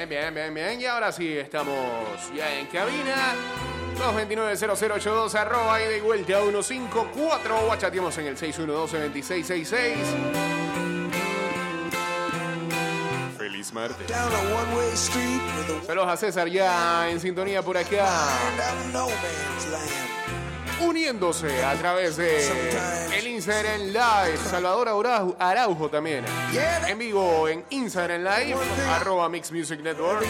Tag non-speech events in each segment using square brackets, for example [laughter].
Bien, bien, bien, bien. Y ahora sí, estamos ya en cabina. 229-0082, arroba y de vuelta a 154. O chateamos en el 612-2666. Feliz martes. Saludos a César ya en sintonía por acá. Uniéndose a través de el Instagram Live. Salvador Araujo, Araujo también. En vivo en Instagram Live. Arroba Mix Music Network.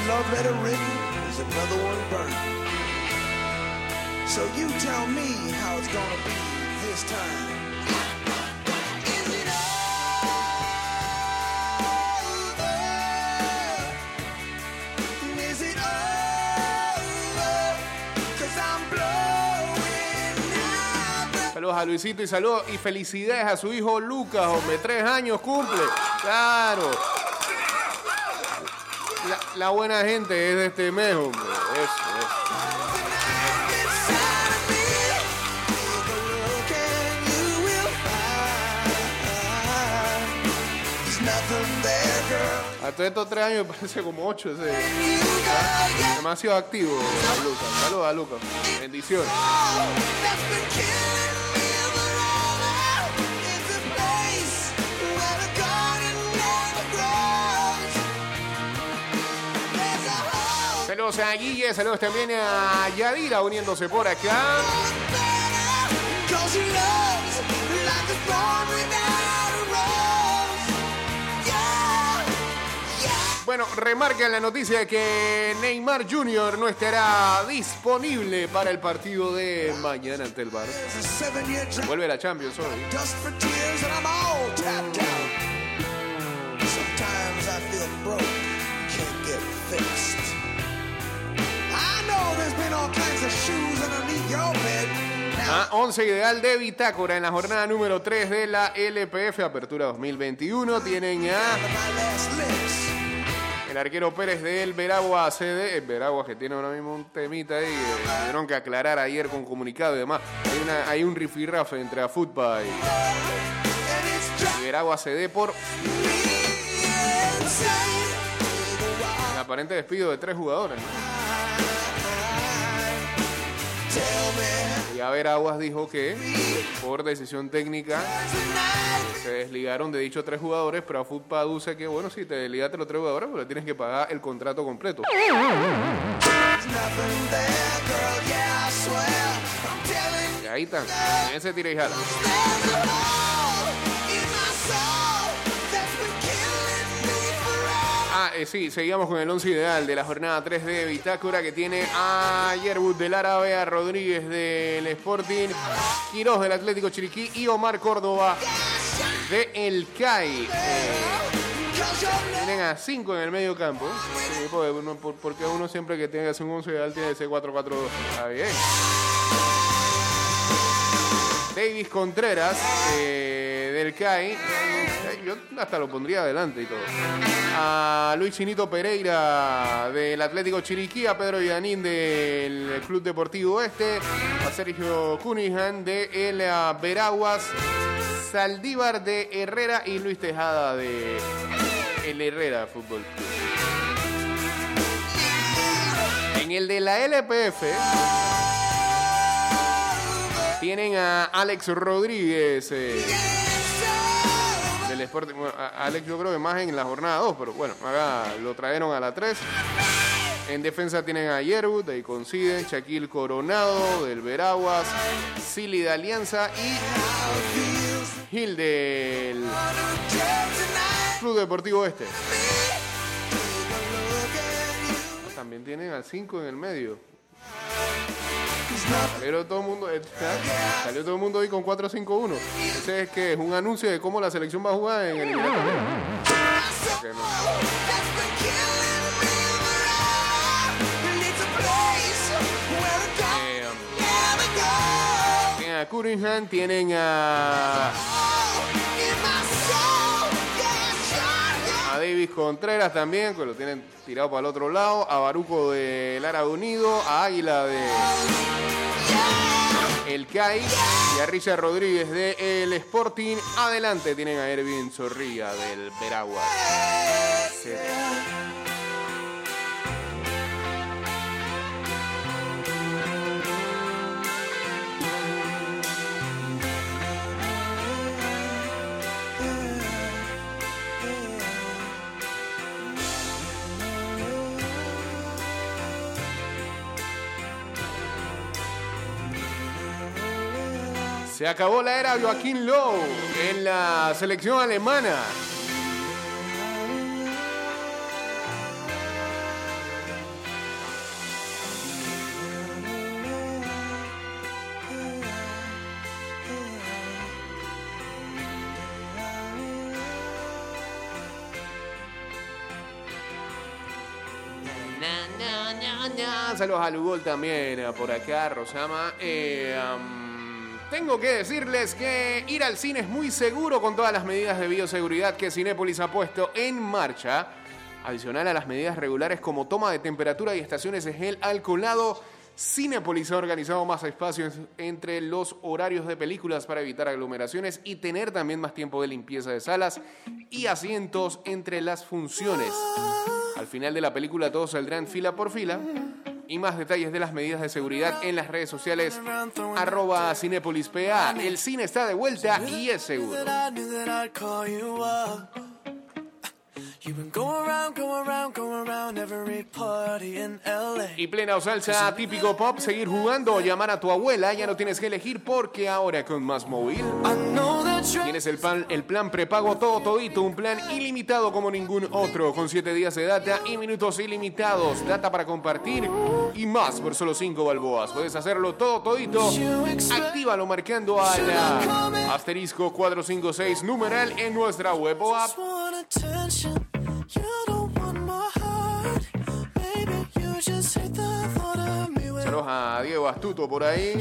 So you tell me how it's gonna be this time. Saludos a Luisito y saludos y felicidades a su hijo Lucas, hombre, tres años cumple. Claro. La, buena gente es de este mes, hombre. Eso, eso. a todos estos tres años me parece como ocho ese. Demasiado activo, Lucas. Saludos a Lucas. Bendiciones. Saludos a Guille, saludos también a Yadira uniéndose por acá. Bueno, remarca en la noticia que Neymar Jr. no estará disponible para el partido de mañana ante el Barça. Vuelve la Champions hoy. Ah, 11 ideal de Bitácora en la jornada número 3 de la LPF Apertura 2021. Tienen a el arquero Pérez del Veragua CD. El Veragua que tiene ahora mismo un temita ahí. que tuvieron que aclarar ayer con comunicado y demás. Hay, una, hay un rifirrafe entre it's driving y Veragua CD por el aparente despido de tres jugadores. ¿no? Me Y a Veraguas dijo que por decisión técnica se desligaron de dichos tres jugadores, pero Afutba aduce que, bueno, si te desligaste los tres jugadores, pero tienes que pagar el contrato completo. Y ahí están, en ese tira y jala. Eh, sí, seguimos con el 11 ideal de la jornada 3 de Bitácora que tiene a Yerbut del Árabe, a Rodríguez del Sporting, Quiroz del Atlético Chiriquí y Omar Córdoba de El CAI. Eh, tienen a 5 en el medio campo. Porque uno siempre que tenga que hacer un 11 ideal tiene que ser 4-4-2. Está bien. Davis Contreras eh, del CAI. Eh, Yo hasta lo pondría adelante y todo. A Luis Chinito Pereira del Atlético Chiriquí, a Pedro Yanín del Club Deportivo Oeste, a Sergio Cunningham de El Veraguas, Saldívar de Herrera y Luis Tejada de El Herrera Fútbol Club. En el de la LPF tienen a Alex Rodríguez eh, Sporting. Bueno, Alex yo creo que más en la jornada 2, pero bueno, acá lo trajeron a la 3. En defensa tienen a Yerbut, de ahí coinciden, Shaquille Coronado, del Veraguas, Silly de Alianza y Gil del Club Deportivo Este. También tienen al 5 en el medio. Salió todo el mundo, eh, salió todo el mundo hoy con 4-5-1. Ese es que es un anuncio de cómo la selección va a jugar en el. Que no. Eh, tienen Cunningham, tienen a, Contreras también, que lo tienen tirado para el otro lado, a Baruco del Árabe Unido, a Águila de El CAI y a Richard Rodríguez de El Sporting. Adelante tienen a Ervin Zorrilla del Veragua. Se acabó la era Joaquín Lowe en la selección alemana. Saludos a Lugol también por acá, Rosama. Eh, tengo que decirles que ir al cine es muy seguro con todas las medidas de bioseguridad que Cinépolis ha puesto en marcha. Adicional a las medidas regulares como toma de temperatura y estaciones de gel alcoholado, Cinépolis ha organizado más espacios entre los horarios de películas para evitar aglomeraciones y tener también más tiempo de limpieza de salas y asientos entre las funciones. Al final de la película todos saldrán fila por fila. Y más detalles de las medidas de seguridad en las redes sociales. Arroba CinepolisPA. El cine está de vuelta y es seguro. Y plena o salsa típico pop, seguir jugando o llamar a tu abuela, ya no tienes que elegir porque ahora con Más Móvil Tienes el plan, el plan prepago todo todito, un plan ilimitado como ningún otro, con 7 días de data y minutos ilimitados, data para compartir y más por solo 5 balboas. Puedes hacerlo todo todito, actívalo marcando a la asterisco 456 numeral en nuestra web o app. A Diego Astuto por ahí.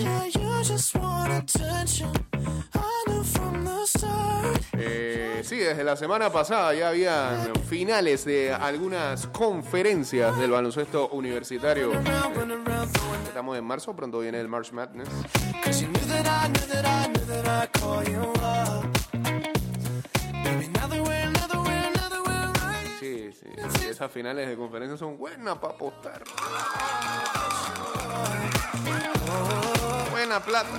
Eh, sí, desde la semana pasada ya habían finales de algunas conferencias del baloncesto universitario. Estamos en marzo, pronto viene el March Madness. Esas finales de conferencia son buenas para apostar. Buena plata.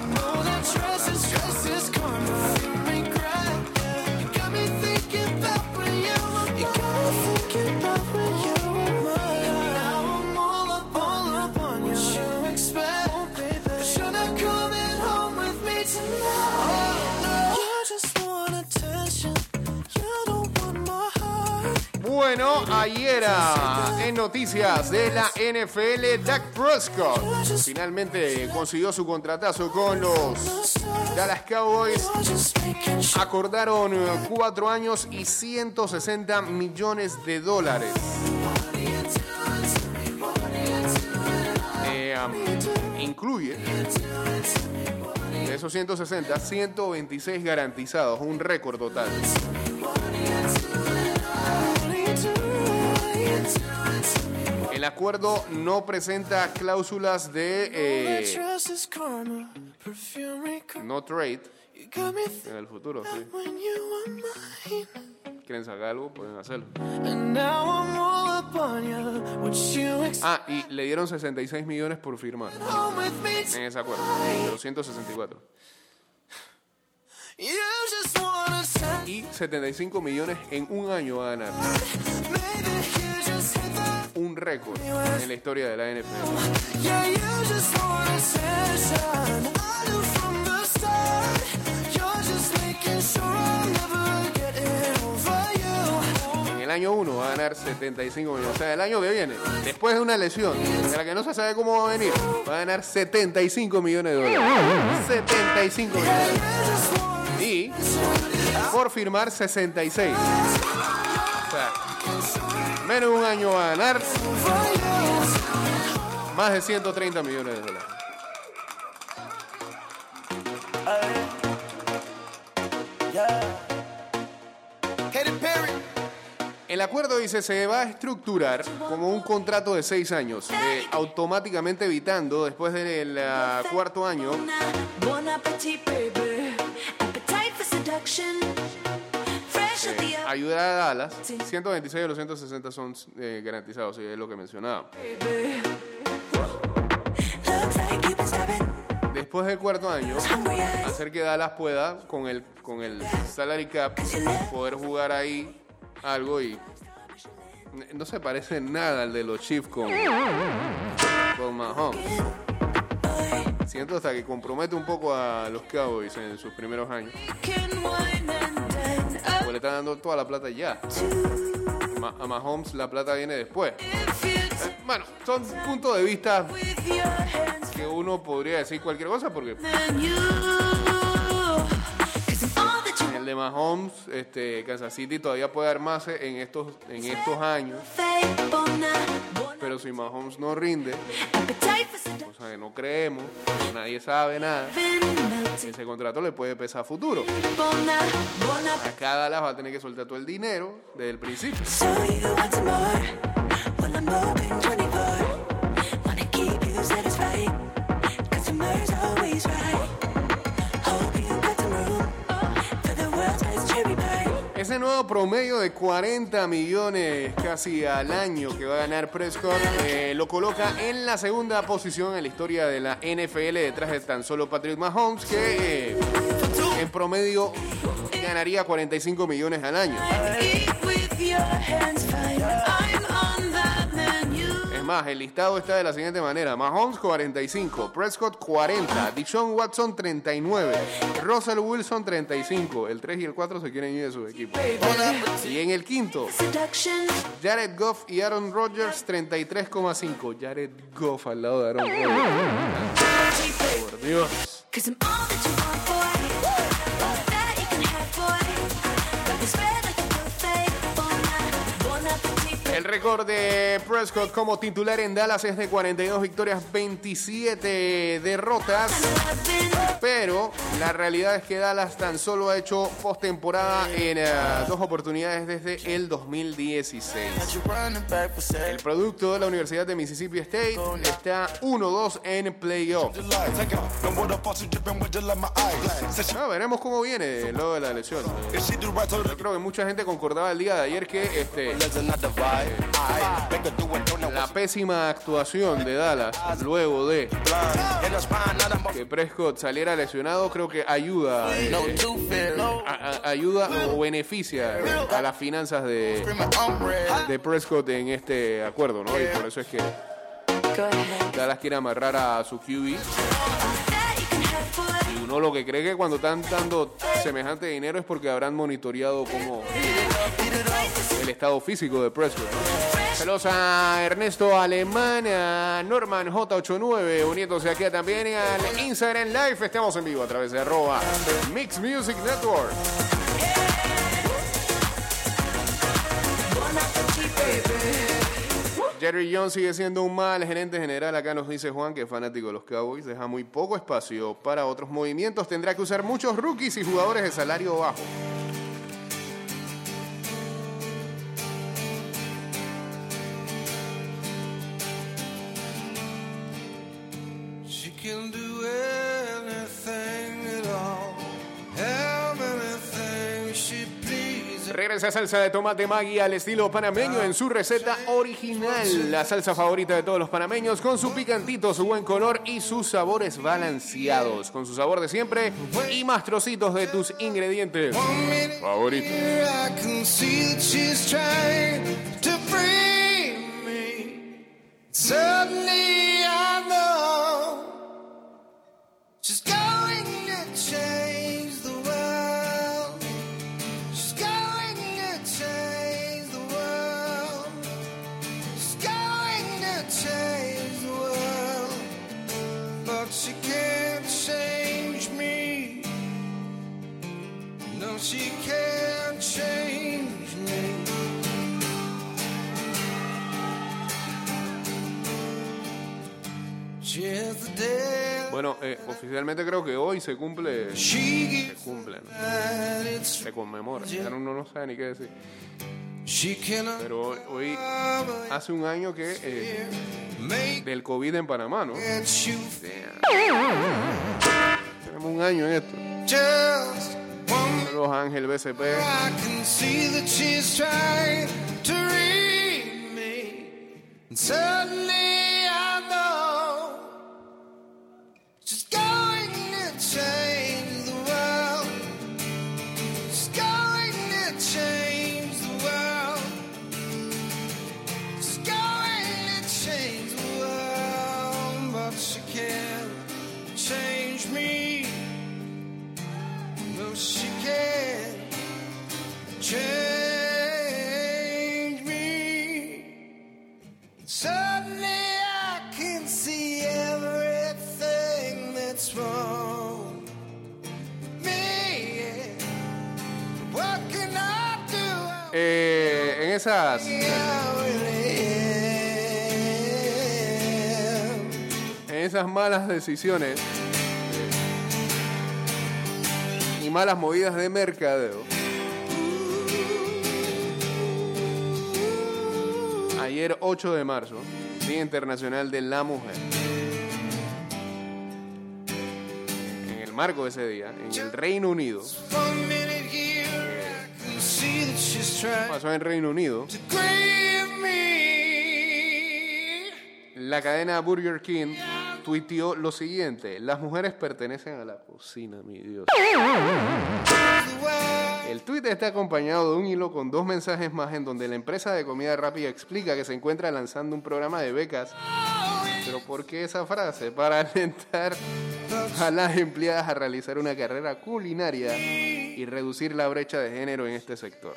Bueno, ayer ah, en noticias de la NFL, Dak Prescott finalmente consiguió su contratazo con los Dallas Cowboys. Acordaron eh, cuatro años y 160 millones de dólares. Eh, incluye de esos 160, 126 garantizados, un récord total. El acuerdo no presenta cláusulas de eh, no trade en el futuro. sí. Quieren sacar algo, pueden hacerlo. Ah, y le dieron 66 millones por firmar en ese acuerdo, de los 164. You just wanna send Y 75 millones en un año a ganar. Un récord en la historia de la NFL. En el año 1 va a ganar 75 millones. O sea, el año que viene, después de una lesión, de la que no se sabe cómo va a venir, va a ganar 75 millones de dólares. 75 millones. Y por firmar 66. O sea, menos un año a ganar. Más de 130 millones de dólares. El acuerdo dice se va a estructurar como un contrato de seis años, eh, automáticamente evitando después del ah, cuarto año ayudar a Dallas. 126 de los 160 son eh, garantizados, es lo que mencionaba. Después del cuarto año, hacer que Dallas pueda, con el, con el salary cap, poder jugar ahí algo y no se parece nada al de los Chiefs con, con Mahomes. Siento hasta que compromete un poco a los Cowboys en sus primeros años. Le están dando toda la plata ya. A Mahomes la plata viene después. Bueno, son puntos de vista que uno podría decir cualquier cosa porque de Mahomes, este, Kansas City todavía puede armarse en estos, en estos años. Pero si Mahomes no rinde, seduction. cosa que no creemos, nadie sabe nada, ese contrato le puede pesar a futuro. up. Acá Dallas va a tener que soltar todo el dinero desde el principio. Ese nuevo promedio de 40 millones casi al año que va a ganar Prescott eh, lo coloca en la segunda posición en la historia de la NFL detrás de tan solo Patrick Mahomes que eh, en promedio ganaría 45 millones al año. El listado está de la siguiente manera. Mahomes 45, Prescott 40, Deshaun Watson 39, Russell Wilson 35. El 3 y el 4 se quieren ir de sus equipos. Y en el quinto. Jared Goff y Aaron Rodgers 33,5. Jared Goff al lado de Aaron Rodgers. Por Dios. Récord de Prescott como titular en Dallas es de 42 victorias, 27 derrotas. Pero la realidad es que Dallas tan solo ha hecho postemporada en eh, dos oportunidades desde el 2016. You running back for El producto de la Universidad de Mississippi State está 1-2 en playoff. Ah, veremos cómo viene luego de la lesión. Yo creo que mucha gente concordaba el día de ayer que este, let's la pésima actuación de Dallas luego de que Prescott saliera lesionado creo que ayuda eh, ayuda o beneficia a las finanzas de, de Prescott en este acuerdo, ¿no? Y por eso es que. Dallas quiere amarrar a su QB. Y uno lo que cree que cuando están dando semejante dinero es porque habrán monitoreado como el estado físico de Prescott. Saludos a Ernesto Alemán, a Norman J89, uniéndose aquí también al Instagram Live. Estamos en vivo a través de arroba Mix Music Network. Jerry Jones sigue siendo un mal gerente general. Acá nos dice Juan, que es fanático de los Cowboys. Deja muy poco espacio para otros movimientos. Tendrá que usar muchos rookies y jugadores de salario bajo. Regresa salsa de tomate Maggi al estilo panameño en su receta original. La salsa favorita de todos los panameños con su picantito, su buen color y sus sabores balanceados. Con su sabor de siempre y más trocitos de tus ingredientes favoritos. Oficialmente creo que hoy se cumple, se cumple, ¿no? se conmemora. Ya uno no sabe ni qué decir. Pero hoy, hace un año que eh, del COVID en Panamá, ¿no? Tenemos un año en esto. Los Ángeles BCP. Can Eh, en esas en esas malas decisiones y malas movidas de mercadeo. Ayer 8 de marzo, Día Internacional de la Mujer. En el marco de ese día, en el Reino Unido, pasó en Reino Unido, la cadena Burger King tuiteó lo siguiente, las mujeres pertenecen a la cocina, mi Dios. El tuit está acompañado de un hilo con dos mensajes más en donde la empresa de comida rápida explica que se encuentra lanzando un programa de becas. Pero ¿por qué esa frase? Para alentar a las empleadas a realizar una carrera culinaria y reducir la brecha de género en este sector.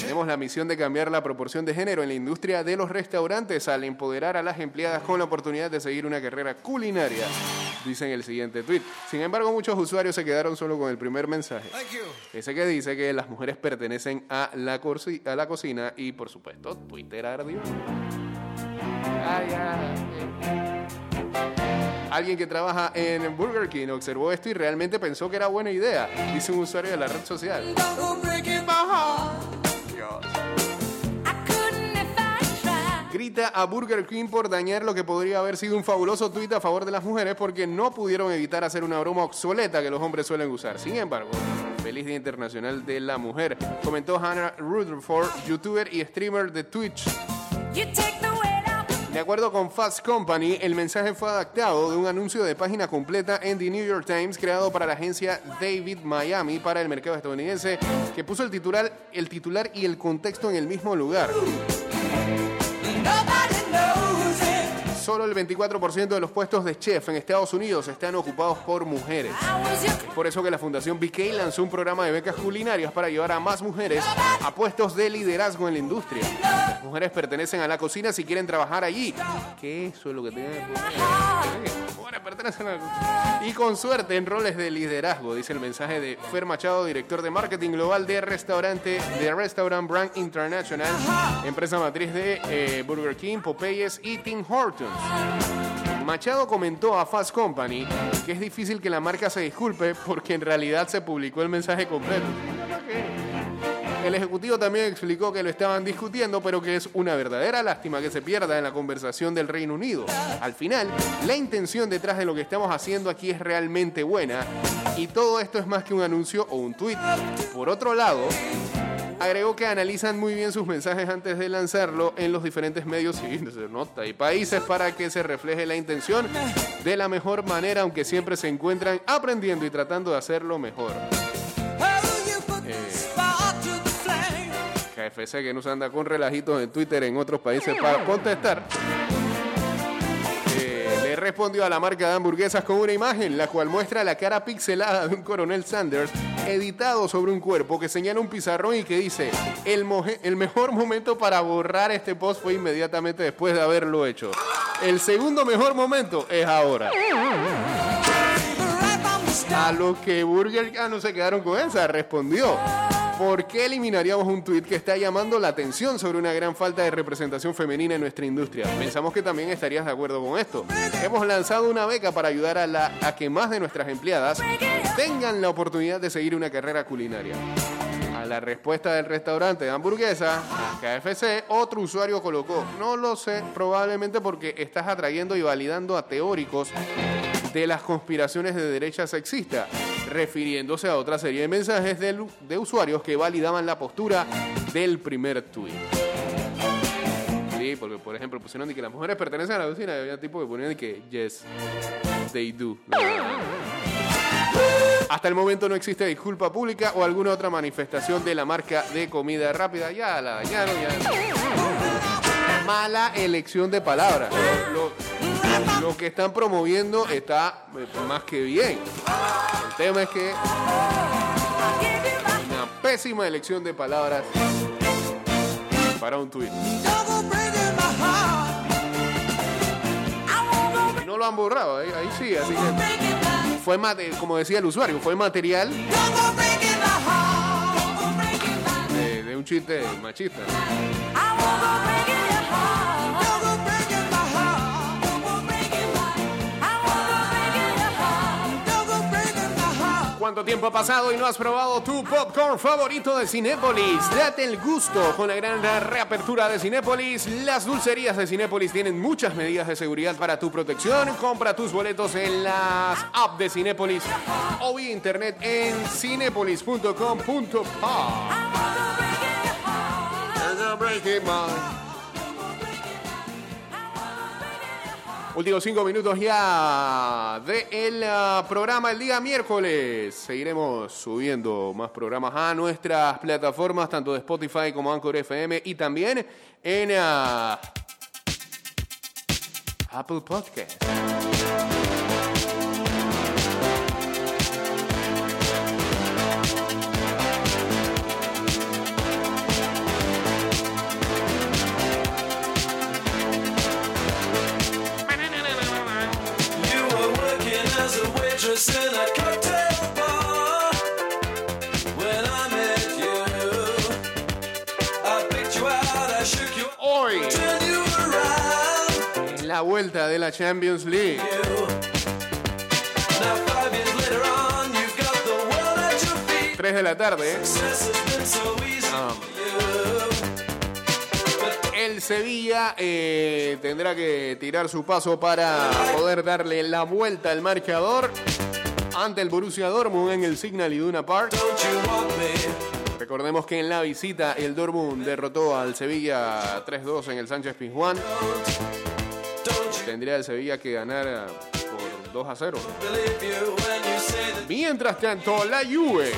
Tenemos la misión de cambiar la proporción de género en la industria de los restaurantes al empoderar a las empleadas con la oportunidad de seguir una carrera culinaria, dice en el siguiente tweet. Sin embargo, muchos usuarios se quedaron solo con el primer mensaje. Ese que dice que las mujeres pertenecen a la, a la cocina y, por supuesto, Twitter ardió. Ay, ay, ay. Alguien que trabaja en Burger King observó esto y realmente pensó que era buena idea, dice un usuario de la red social. Grita a Burger King por dañar lo que podría haber sido un fabuloso tuit a favor de las mujeres porque no pudieron evitar hacer una broma obsoleta que los hombres suelen usar. Sin embargo, feliz Día Internacional de la Mujer, comentó Hannah Rutherford, youtuber y streamer de Twitch. De acuerdo con Fast Company, el mensaje fue adaptado de un anuncio de página completa en The New York Times creado para la agencia David Miami para el mercado estadounidense, que puso el titular, el titular y el contexto en el mismo lugar. Solo el 24% de los puestos de chef en Estados Unidos están ocupados por mujeres. Por eso que la Fundación BK lanzó un programa de becas culinarias para llevar a más mujeres a puestos de liderazgo en la industria. Las mujeres pertenecen a la cocina si quieren trabajar allí. Que eso es lo que tiene que poner. Las mujeres pertenecen. Y con suerte en roles de liderazgo, dice el mensaje de Fer Machado, director de marketing global de restaurante de Restaurant Brand International, empresa matriz de eh, Burger King, Popeyes y Tim Hortons. Machado comentó a Fast Company que es difícil que la marca se disculpe porque en realidad se publicó el mensaje completo. El ejecutivo también explicó que lo estaban discutiendo, pero que es una verdadera lástima que se pierda en la conversación del Reino Unido. Al final, la intención detrás de lo que estamos haciendo aquí es realmente buena y todo esto es más que un anuncio o un tuit. Por otro lado, Agregó que analizan muy bien sus mensajes antes de lanzarlo en los diferentes medios y [laughs] se nota, y países para que se refleje la intención de la mejor manera, aunque siempre se encuentran aprendiendo y tratando de hacerlo mejor. KFC que nos anda con relajitos en Twitter en otros países para contestar. Respondió a la marca de hamburguesas con una imagen, la cual muestra la cara pixelada de un coronel Sanders editado sobre un cuerpo que señala un pizarrón y que dice, el, el mejor momento para borrar este post fue inmediatamente después de haberlo hecho. El segundo mejor momento es ahora. A lo que Burger King no se quedaron con esa, respondió. ¿Por qué eliminaríamos un tuit que está llamando la atención sobre una gran falta de representación femenina en nuestra industria? Pensamos que también estarías de acuerdo con esto. Hemos lanzado una beca para ayudar a, la, a que más de nuestras empleadas tengan la oportunidad de seguir una carrera culinaria. A la respuesta del restaurante de hamburguesa, KFC, otro usuario colocó, no lo sé, probablemente porque estás atrayendo y validando a teóricos de las conspiraciones de derecha sexista, refiriéndose a otra serie de mensajes de, de usuarios que validaban la postura del primer tuit. Sí, porque por ejemplo pusieron de que las mujeres pertenecen a la cocina y había tipo que ponían de que yes, they do. Hasta el momento no existe disculpa pública o alguna otra manifestación de la marca de comida rápida. Ya la dañaron, ya. Mala elección de palabras. Lo que están promoviendo está eh, más que bien. El tema es que una pésima elección de palabras para un Y no lo han borrado, ahí, sí, así que fue mate- como decía el usuario, fue material de un chiste machista. ¿Cuánto tiempo ha pasado y no has probado tu popcorn favorito de Cinépolis? Date el gusto con la gran reapertura de Cinépolis. Las dulcerías de Cinépolis tienen muchas medidas de seguridad para tu protección. Compra tus boletos en las apps de Cinépolis o vía internet en cinépolis.com.pa. Últimos cinco minutos ya del ah, programa el día miércoles. Seguiremos subiendo más programas a nuestras plataformas, tanto de Spotify como Anchor FM y también en ah, Apple Podcast. De la Champions League. 3 de la tarde. Easy Ah. El Sevilla eh, tendrá que tirar su paso para poder darle la vuelta al marcador ante el Borussia Dortmund en el Signal Iduna Park. Recordemos que en la visita el Dortmund derrotó al Sevilla 3-2 en el Sánchez Pizjuán. Tendría el Sevilla que ganar eh, por 2 a 0. believe you when you say that Mientras tanto, la Juve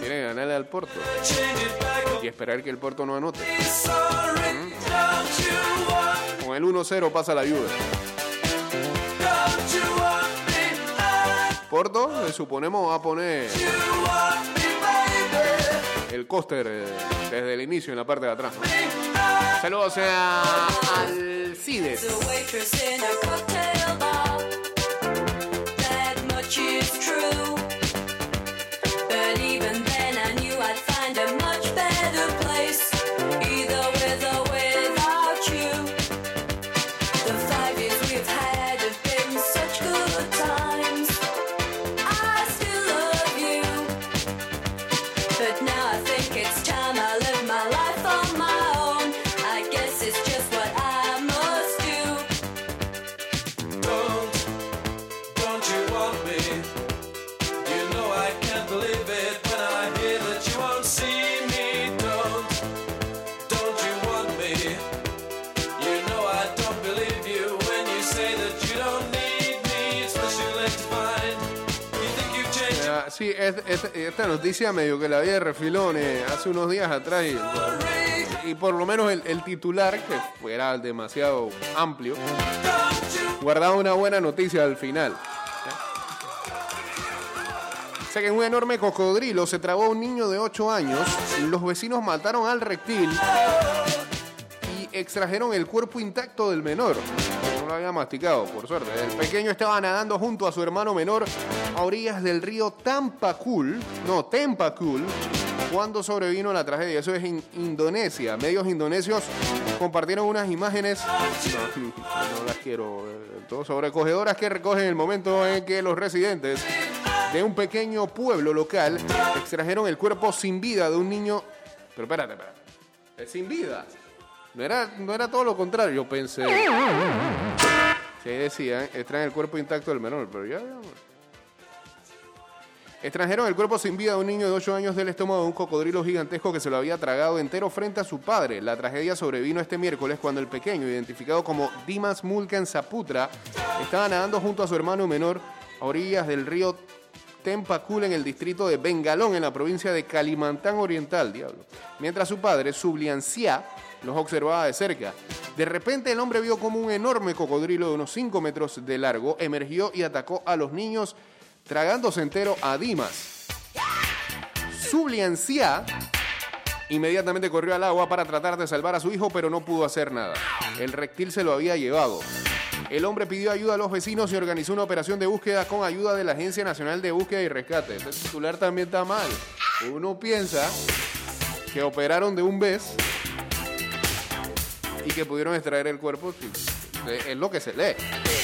tiene que ganarle al Porto y esperar que el Porto no anote. Con el 1-0 pasa la Juve. Porto, le suponemos, va a poner el coaster eh, desde el inicio en la parte de atrás. ¿no? Saludos a Alcides. The Sí, es- es- esta noticia medio que la vi de refilón eh, hace unos días atrás y, y por lo menos el, titular, que fuera demasiado amplio, guardaba una buena noticia al final. Sé que en un enorme cocodrilo se tragó a un niño de 8 años, los vecinos mataron al reptil extrajeron el cuerpo intacto del menor. No lo había masticado, por suerte. El pequeño estaba nadando junto a su hermano menor a orillas del río Tampacul, no, Tempacul, cuando sobrevino la tragedia. Eso es en Indonesia. Medios indonesios compartieron unas imágenes, [laughs] no, las quiero, eh, todo sobrecogedoras que recogen el momento en que los residentes de un pequeño pueblo local extrajeron el cuerpo sin vida de un niño. Pero espérate, espérate. Es sin vida. No era, no era todo lo contrario, yo pensé. Sí, decían, extraen el cuerpo intacto del menor, pero ya. ya. El cuerpo sin vida de un niño de 8 años del estómago de un cocodrilo gigantesco que se lo había tragado entero frente a su padre. La tragedia sobrevino este miércoles cuando el pequeño, identificado como Dimas Mulkan Saputra, estaba nadando junto a su hermano menor a orillas del río Tempacul en el distrito de Bengalón, en la provincia de Kalimantan Oriental, diablo. Mientras su padre, Subliancia, los observaba de cerca. De repente el hombre vio como un enorme cocodrilo de unos 5 metros de largo emergió y atacó a los niños, tragándose entero a Dimas. Subliancia Inmediatamente corrió al agua para tratar de salvar a su hijo, pero no pudo hacer nada. El reptil se lo había llevado. El hombre pidió ayuda a los vecinos y organizó una operación de búsqueda con ayuda de la Agencia Nacional de Búsqueda y Rescate. Este titular también está mal. Uno piensa que operaron de un vez y que pudieron extraer el cuerpo. Es lo que se lee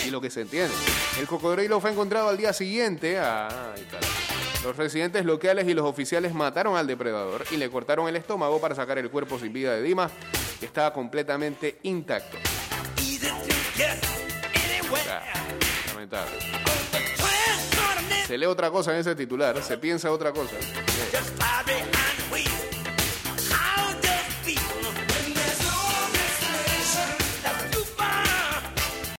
y lo que se entiende. El cocodrilo fue encontrado al día siguiente. Los residentes locales y los oficiales mataron al depredador y le cortaron el estómago para sacar el cuerpo sin vida de Dimas, que estaba completamente intacto. Ah, lamentable. Se lee otra cosa en ese titular, se piensa otra cosa.